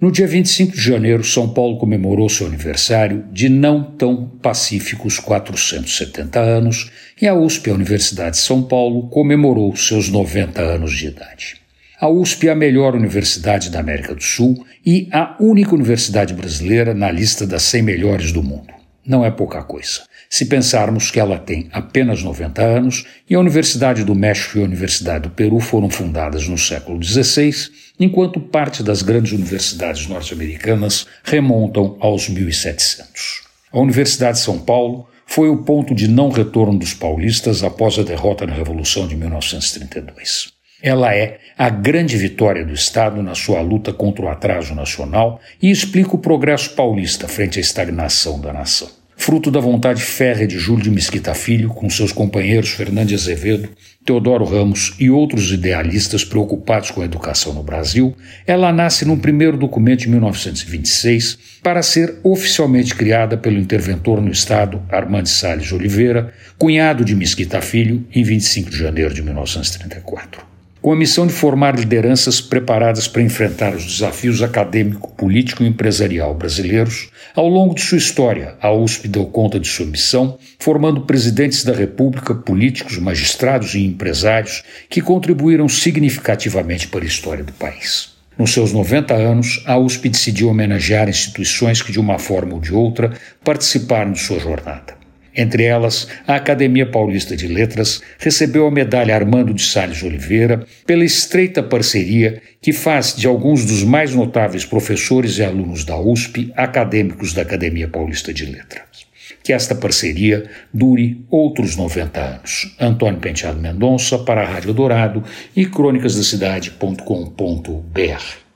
No dia 25 de janeiro, São Paulo comemorou seu aniversário de não tão pacíficos 470 anos e a USP, a Universidade de São Paulo, comemorou seus 90 anos de idade. A USP é a melhor universidade da América do Sul e a única universidade brasileira na lista das 100 melhores do mundo. Não é pouca coisa. Se pensarmos que ela tem apenas 90 anos e a Universidade do México e a Universidade do Peru foram fundadas no século XVI, enquanto parte das grandes universidades norte-americanas remontam aos 1700. A Universidade de São Paulo foi o ponto de não retorno dos paulistas após a derrota na Revolução de 1932. Ela é a grande vitória do Estado na sua luta contra o atraso nacional e explica o progresso paulista frente à estagnação da nação. Fruto da vontade férrea de Júlio de Mesquita Filho, com seus companheiros Fernando Azevedo, Teodoro Ramos e outros idealistas preocupados com a educação no Brasil, ela nasce num primeiro documento de 1926 para ser oficialmente criada pelo interventor no Estado Armando Salles Oliveira, cunhado de Mesquita Filho, em 25 de janeiro de 1934 com a missão de formar lideranças preparadas para enfrentar os desafios acadêmico, político e empresarial brasileiros, ao longo de sua história, a USP deu conta de sua missão, formando presidentes da República, políticos, magistrados e empresários que contribuíram significativamente para a história do país. Nos seus 90 anos, a USP decidiu homenagear instituições que, de uma forma ou de outra, participaram de sua jornada. Entre elas, a Academia Paulista de Letras recebeu a medalha Armando de Salles Oliveira pela estreita parceria que faz de alguns dos mais notáveis professores e alunos da USP acadêmicos da Academia Paulista de Letras. Que esta parceria dure outros 90 anos. Antônio Penteado Mendonça para a Rádio Dourado e crônicasdacidade.com.br.